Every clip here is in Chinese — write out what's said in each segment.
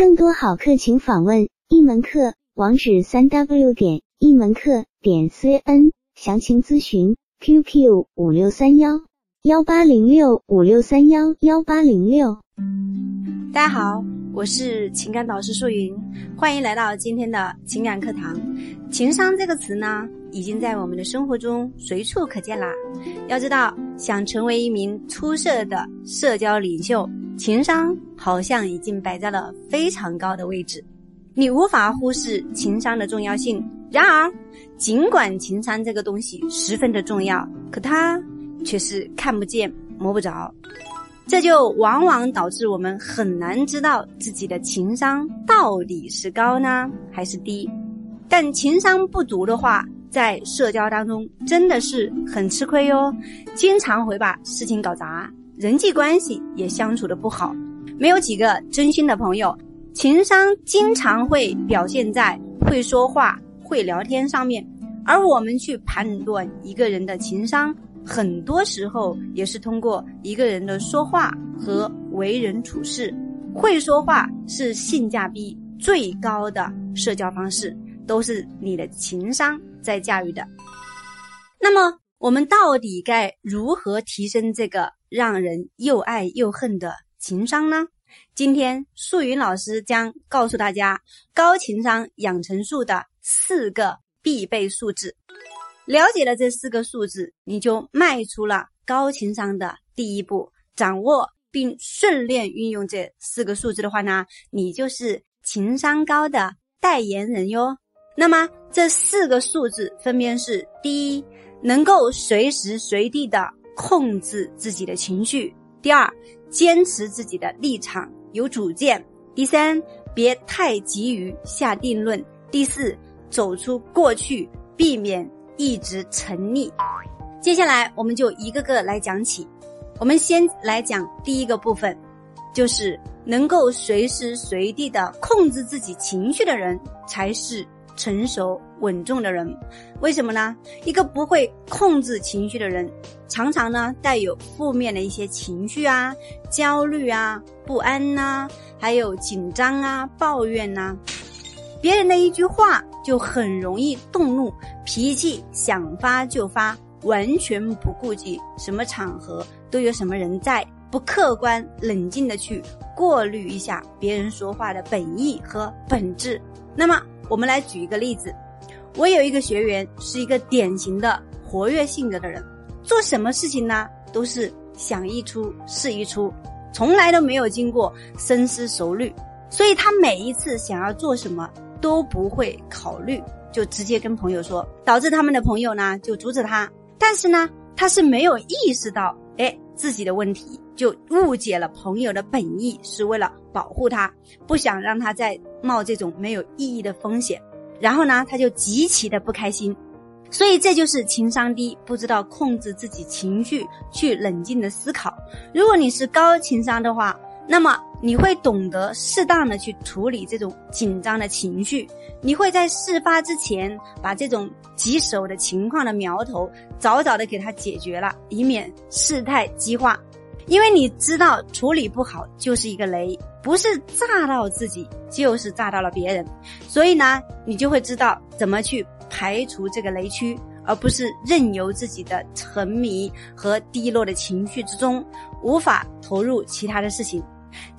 更多好课请访问一门课网址：三 w 点一门课点 cn，详情咨询 QQ 五六三幺幺八零六五六三幺幺八零六。大家好，我是情感导师素云，欢迎来到今天的情感课堂。情商这个词呢，已经在我们的生活中随处可见啦。要知道，想成为一名出色的社交领袖。情商好像已经摆在了非常高的位置，你无法忽视情商的重要性。然而，尽管情商这个东西十分的重要，可它却是看不见摸不着，这就往往导致我们很难知道自己的情商到底是高呢还是低。但情商不足的话，在社交当中真的是很吃亏哟，经常会把事情搞砸。人际关系也相处的不好，没有几个真心的朋友，情商经常会表现在会说话、会聊天上面。而我们去判断一个人的情商，很多时候也是通过一个人的说话和为人处事。会说话是性价比最高的社交方式，都是你的情商在驾驭的。那么，我们到底该如何提升这个？让人又爱又恨的情商呢？今天素云老师将告诉大家高情商养成术的四个必备素质。了解了这四个素质，你就迈出了高情商的第一步。掌握并顺练运用这四个素质的话呢，你就是情商高的代言人哟。那么这四个数字分别是：第一，能够随时随地的。控制自己的情绪。第二，坚持自己的立场，有主见。第三，别太急于下定论。第四，走出过去，避免一直沉溺。接下来，我们就一个个来讲起。我们先来讲第一个部分，就是能够随时随地的控制自己情绪的人，才是成熟稳重的人。为什么呢？一个不会控制情绪的人。常常呢带有负面的一些情绪啊，焦虑啊，不安呐，还有紧张啊，抱怨呐，别人的一句话就很容易动怒，脾气想发就发，完全不顾及什么场合都有什么人在，不客观冷静的去过滤一下别人说话的本意和本质。那么我们来举一个例子，我有一个学员是一个典型的活跃性格的人。做什么事情呢？都是想一出是一出，从来都没有经过深思熟虑，所以他每一次想要做什么都不会考虑，就直接跟朋友说，导致他们的朋友呢就阻止他。但是呢，他是没有意识到，哎，自己的问题，就误解了朋友的本意，是为了保护他，不想让他再冒这种没有意义的风险。然后呢，他就极其的不开心。所以这就是情商低，不知道控制自己情绪，去冷静的思考。如果你是高情商的话，那么你会懂得适当的去处理这种紧张的情绪，你会在事发之前把这种棘手的情况的苗头早早的给它解决了，以免事态激化。因为你知道处理不好就是一个雷，不是炸到自己，就是炸到了别人。所以呢，你就会知道怎么去。排除这个雷区，而不是任由自己的沉迷和低落的情绪之中，无法投入其他的事情。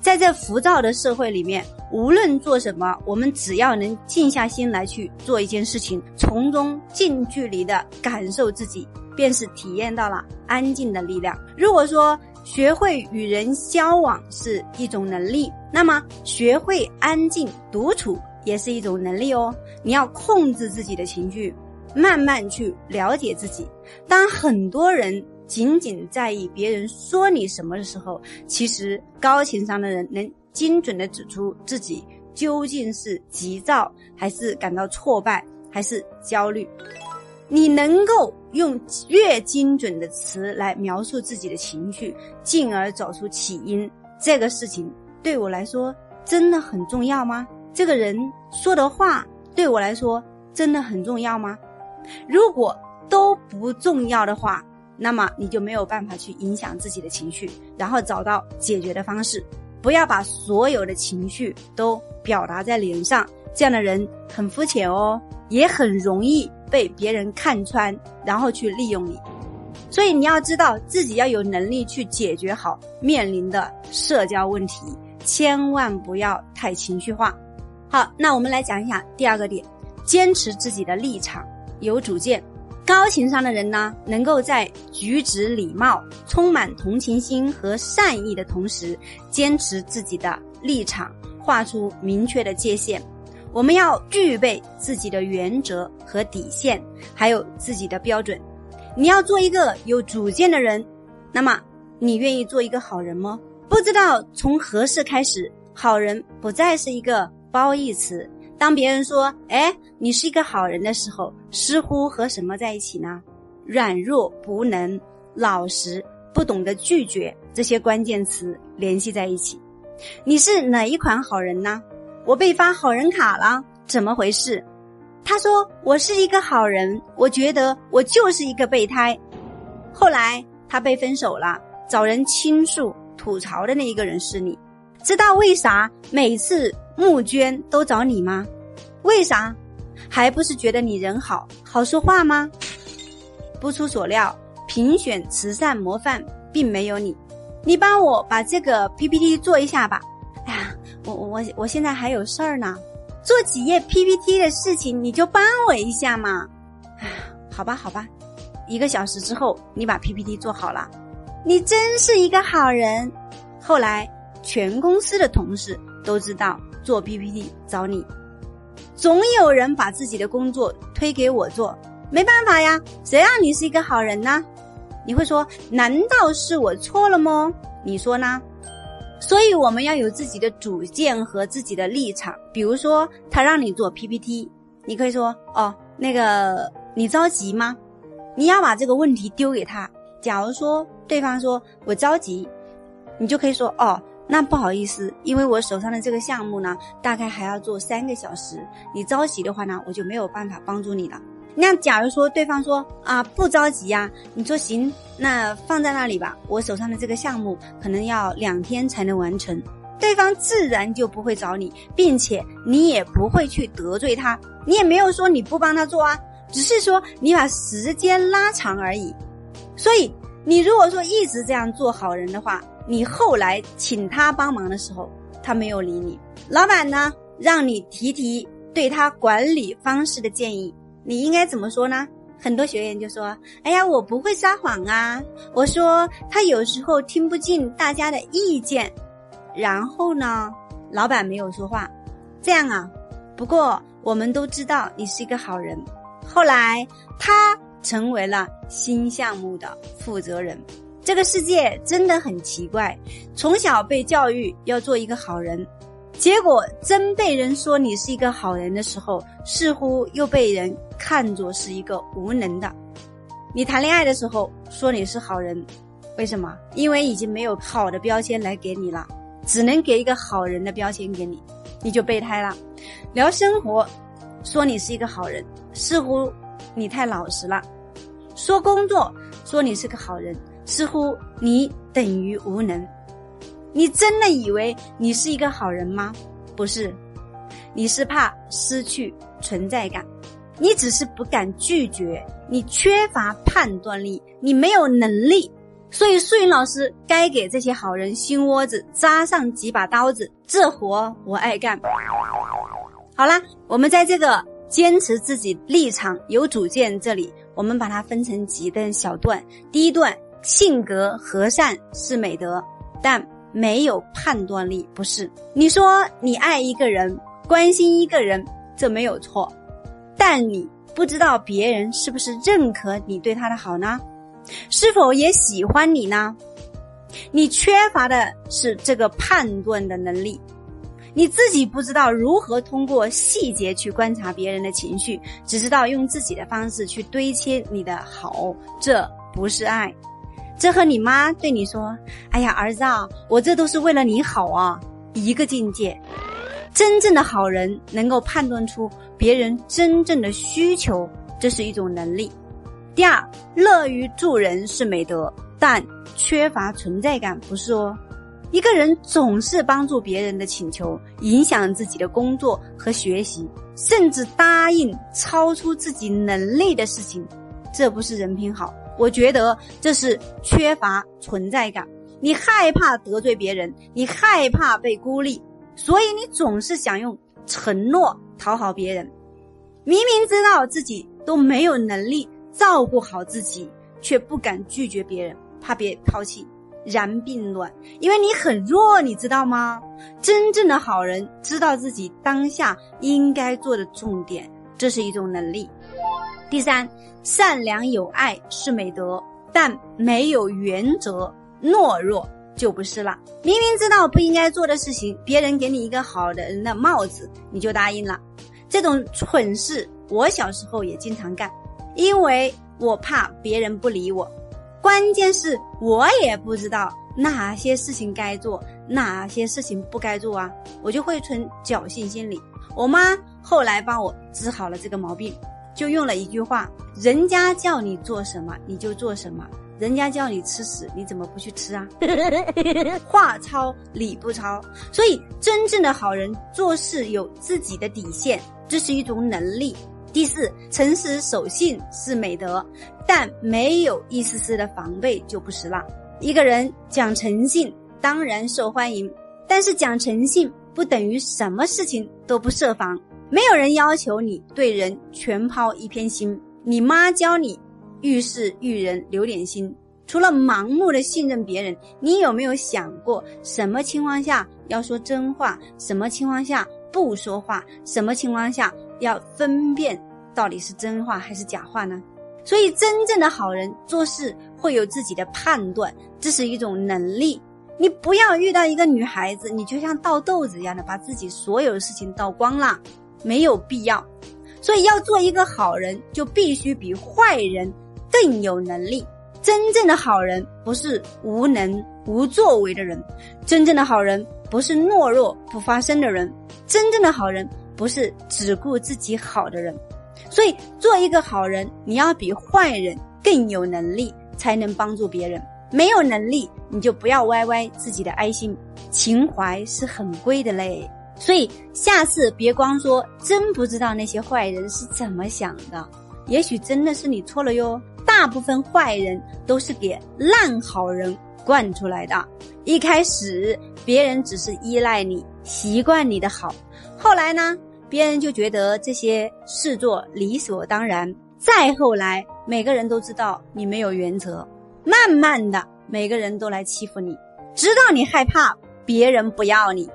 在这浮躁的社会里面，无论做什么，我们只要能静下心来去做一件事情，从中近距离的感受自己，便是体验到了安静的力量。如果说学会与人交往是一种能力，那么学会安静独处。也是一种能力哦。你要控制自己的情绪，慢慢去了解自己。当很多人仅仅在意别人说你什么的时候，其实高情商的人能精准的指出自己究竟是急躁，还是感到挫败，还是焦虑。你能够用越精准的词来描述自己的情绪，进而找出起因，这个事情对我来说真的很重要吗？这个人说的话对我来说真的很重要吗？如果都不重要的话，那么你就没有办法去影响自己的情绪，然后找到解决的方式。不要把所有的情绪都表达在脸上，这样的人很肤浅哦，也很容易被别人看穿，然后去利用你。所以你要知道自己要有能力去解决好面临的社交问题，千万不要太情绪化。好，那我们来讲一下第二个点，坚持自己的立场，有主见。高情商的人呢，能够在举止礼貌、充满同情心和善意的同时，坚持自己的立场，画出明确的界限。我们要具备自己的原则和底线，还有自己的标准。你要做一个有主见的人，那么你愿意做一个好人吗？不知道从何时开始，好人不再是一个褒义词。当别人说“哎，你是一个好人”的时候，似乎和什么在一起呢？软弱、无能、老实、不懂得拒绝这些关键词联系在一起。你是哪一款好人呢？我被发好人卡了，怎么回事？他说我是一个好人，我觉得我就是一个备胎。后来他被分手了，找人倾诉吐槽的那一个人是你。知道为啥每次募捐都找你吗？为啥？还不是觉得你人好，好说话吗？不出所料，评选慈善模范并没有你。你帮我把这个 PPT 做一下吧。哎呀，我我我现在还有事儿呢，做几页 PPT 的事情你就帮我一下嘛。哎，好吧好吧，一个小时之后你把 PPT 做好了，你真是一个好人。后来。全公司的同事都知道做 PPT 找你，总有人把自己的工作推给我做，没办法呀，谁让你是一个好人呢？你会说，难道是我错了吗？你说呢？所以我们要有自己的主见和自己的立场。比如说，他让你做 PPT，你可以说，哦，那个你着急吗？你要把这个问题丢给他。假如说对方说我着急，你就可以说，哦。那不好意思，因为我手上的这个项目呢，大概还要做三个小时。你着急的话呢，我就没有办法帮助你了。那假如说对方说啊不着急呀，你说行，那放在那里吧。我手上的这个项目可能要两天才能完成，对方自然就不会找你，并且你也不会去得罪他。你也没有说你不帮他做啊，只是说你把时间拉长而已。所以你如果说一直这样做好人的话。你后来请他帮忙的时候，他没有理你。老板呢，让你提提对他管理方式的建议，你应该怎么说呢？很多学员就说：“哎呀，我不会撒谎啊！”我说他有时候听不进大家的意见，然后呢，老板没有说话。这样啊，不过我们都知道你是一个好人。后来他成为了新项目的负责人。这个世界真的很奇怪，从小被教育要做一个好人，结果真被人说你是一个好人的时候，似乎又被人看作是一个无能的。你谈恋爱的时候说你是好人，为什么？因为已经没有好的标签来给你了，只能给一个好人的标签给你，你就备胎了。聊生活，说你是一个好人，似乎你太老实了；说工作，说你是个好人。似乎你等于无能，你真的以为你是一个好人吗？不是，你是怕失去存在感，你只是不敢拒绝，你缺乏判断力，你没有能力。所以素云老师该给这些好人心窝子扎上几把刀子，这活我爱干。好啦，我们在这个坚持自己立场、有主见这里，我们把它分成几段小段，第一段。性格和善是美德，但没有判断力不是。你说你爱一个人，关心一个人，这没有错，但你不知道别人是不是认可你对他的好呢？是否也喜欢你呢？你缺乏的是这个判断的能力，你自己不知道如何通过细节去观察别人的情绪，只知道用自己的方式去堆砌你的好，这不是爱。这和你妈对你说：“哎呀，儿子啊，我这都是为了你好啊。”一个境界。真正的好人能够判断出别人真正的需求，这是一种能力。第二，乐于助人是美德，但缺乏存在感不是哦。一个人总是帮助别人的请求，影响自己的工作和学习，甚至答应超出自己能力的事情，这不是人品好，我觉得这是缺乏存在感。你害怕得罪别人，你害怕被孤立，所以你总是想用承诺讨好别人。明明知道自己都没有能力照顾好自己，却不敢拒绝别人，怕别抛弃。然并卵，因为你很弱，你知道吗？真正的好人知道自己当下应该做的重点，这是一种能力。第三，善良有爱是美德，但没有原则，懦弱就不是了。明明知道不应该做的事情，别人给你一个好的人的帽子，你就答应了，这种蠢事我小时候也经常干，因为我怕别人不理我。关键是我也不知道哪些事情该做，哪些事情不该做啊，我就会存侥幸心理。我妈后来帮我治好了这个毛病，就用了一句话：人家叫你做什么你就做什么，人家叫你吃屎你怎么不去吃啊？话糙理不糙，所以真正的好人做事有自己的底线，这是一种能力。第四，诚实守信是美德，但没有一丝丝的防备就不是了。一个人讲诚信当然受欢迎，但是讲诚信不等于什么事情都不设防。没有人要求你对人全抛一片心。你妈教你遇事遇人留点心，除了盲目的信任别人，你有没有想过什么情况下要说真话，什么情况下不说话，什么情况下？要分辨到底是真话还是假话呢？所以，真正的好人做事会有自己的判断，这是一种能力。你不要遇到一个女孩子，你就像倒豆子一样的把自己所有的事情倒光了，没有必要。所以，要做一个好人，就必须比坏人更有能力。真正的好人不是无能无作为的人，真正的好人不是懦弱不发声的人，真正的好人。不是只顾自己好的人，所以做一个好人，你要比坏人更有能力，才能帮助别人。没有能力，你就不要歪歪自己的爱心，情怀是很贵的嘞。所以下次别光说真不知道那些坏人是怎么想的，也许真的是你错了哟。大部分坏人都是给烂好人惯出来的，一开始别人只是依赖你，习惯你的好。后来呢，别人就觉得这些事做理所当然。再后来，每个人都知道你没有原则，慢慢的，每个人都来欺负你，直到你害怕别人不要你。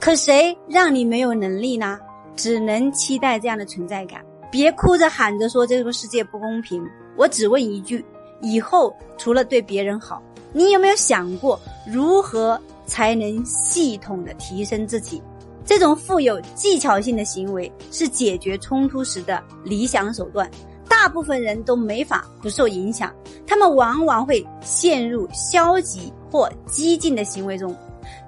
可谁让你没有能力呢？只能期待这样的存在感。别哭着喊着说这个世界不公平。我只问一句：以后除了对别人好，你有没有想过如何才能系统的提升自己？这种富有技巧性的行为是解决冲突时的理想手段，大部分人都没法不受影响，他们往往会陷入消极或激进的行为中。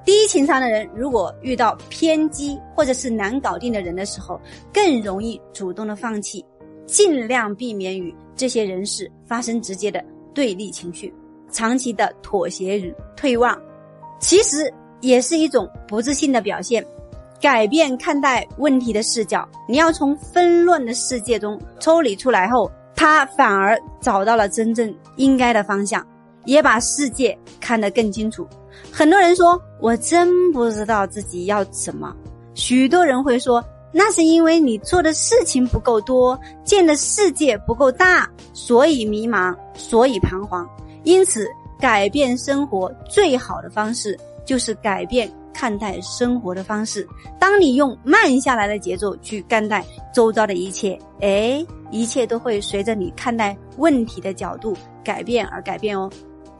低情商的人如果遇到偏激或者是难搞定的人的时候，更容易主动的放弃，尽量避免与这些人士发生直接的对立情绪，长期的妥协与退让，其实也是一种不自信的表现。改变看待问题的视角，你要从纷乱的世界中抽离出来后，他反而找到了真正应该的方向，也把世界看得更清楚。很多人说我真不知道自己要什么，许多人会说那是因为你做的事情不够多，见的世界不够大，所以迷茫，所以彷徨。因此，改变生活最好的方式就是改变。看待生活的方式，当你用慢下来的节奏去看待周遭的一切，哎，一切都会随着你看待问题的角度改变而改变哦。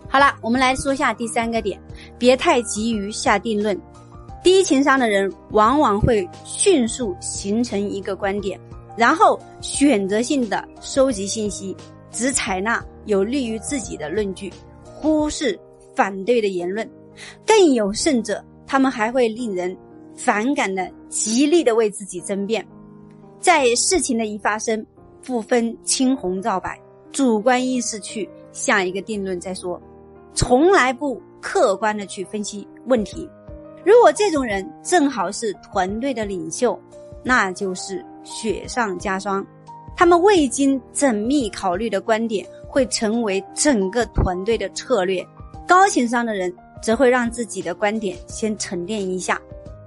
好了，我们来说下第三个点，别太急于下定论。低情商的人往往会迅速形成一个观点，然后选择性的收集信息，只采纳有利于自己的论据，忽视反对的言论，更有甚者。他们还会令人反感的，极力的为自己争辩，在事情的一发生，不分青红皂白，主观意识去下一个定论再说，从来不客观的去分析问题。如果这种人正好是团队的领袖，那就是雪上加霜。他们未经缜密考虑的观点会成为整个团队的策略。高情商的人则会让自己的观点先沉淀一下，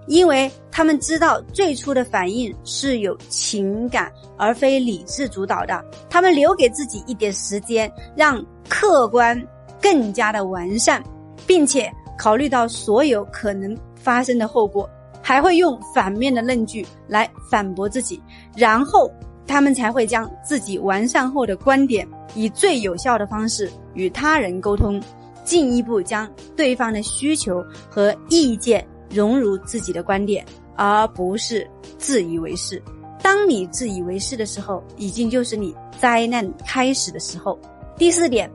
因为他们知道最初的反应是有情感而非理智主导的。他们留给自己一点时间，让客观更加的完善，并且考虑到所有可能。发生的后果，还会用反面的论据来反驳自己，然后他们才会将自己完善后的观点以最有效的方式与他人沟通，进一步将对方的需求和意见融入自己的观点，而不是自以为是。当你自以为是的时候，已经就是你灾难开始的时候。第四点，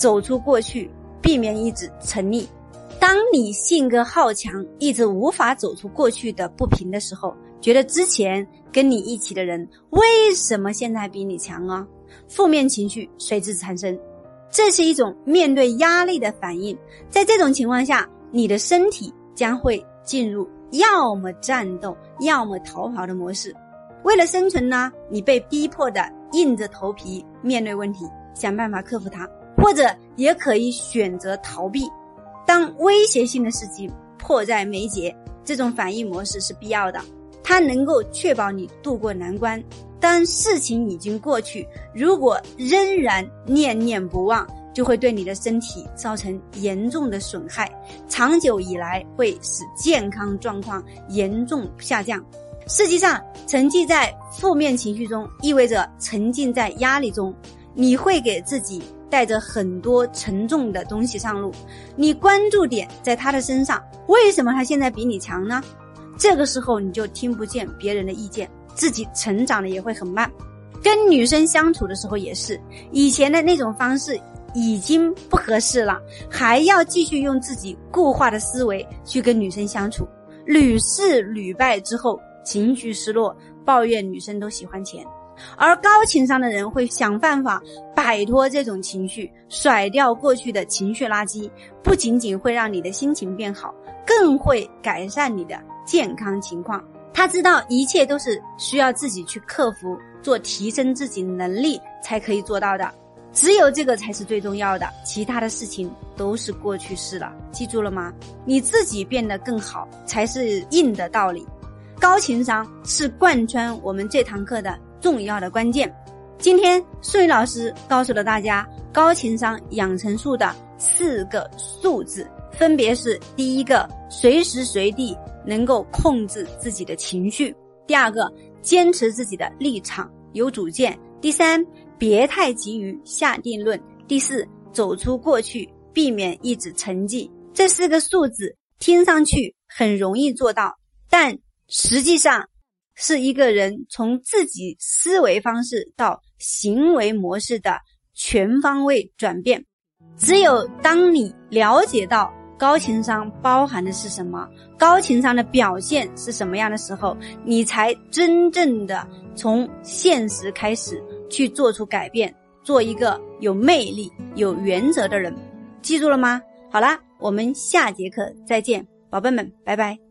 走出过去，避免一直沉溺。当你性格好强，一直无法走出过去的不平的时候，觉得之前跟你一起的人为什么现在比你强啊？负面情绪随之产生，这是一种面对压力的反应。在这种情况下，你的身体将会进入要么战斗，要么逃跑的模式。为了生存呢，你被逼迫的硬着头皮面对问题，想办法克服它，或者也可以选择逃避。当威胁性的事情迫在眉睫，这种反应模式是必要的，它能够确保你渡过难关。当事情已经过去，如果仍然念念不忘，就会对你的身体造成严重的损害，长久以来会使健康状况严重下降。实际上，沉浸在负面情绪中，意味着沉浸在压力中，你会给自己。带着很多沉重的东西上路，你关注点在他的身上，为什么他现在比你强呢？这个时候你就听不见别人的意见，自己成长的也会很慢。跟女生相处的时候也是，以前的那种方式已经不合适了，还要继续用自己固化的思维去跟女生相处，屡试屡败之后，情绪失落，抱怨女生都喜欢钱。而高情商的人会想办法摆脱这种情绪，甩掉过去的情绪垃圾，不仅仅会让你的心情变好，更会改善你的健康情况。他知道一切都是需要自己去克服，做提升自己能力才可以做到的，只有这个才是最重要的，其他的事情都是过去式了。记住了吗？你自己变得更好才是硬的道理。高情商是贯穿我们这堂课的。重要的关键，今天素云老师告诉了大家高情商养成术的四个数字，分别是：第一个，随时随地能够控制自己的情绪；第二个，坚持自己的立场，有主见；第三，别太急于下定论；第四，走出过去，避免一直沉寂。这四个数字听上去很容易做到，但实际上。是一个人从自己思维方式到行为模式的全方位转变。只有当你了解到高情商包含的是什么，高情商的表现是什么样的时候，你才真正的从现实开始去做出改变，做一个有魅力、有原则的人。记住了吗？好啦，我们下节课再见，宝贝们，拜拜。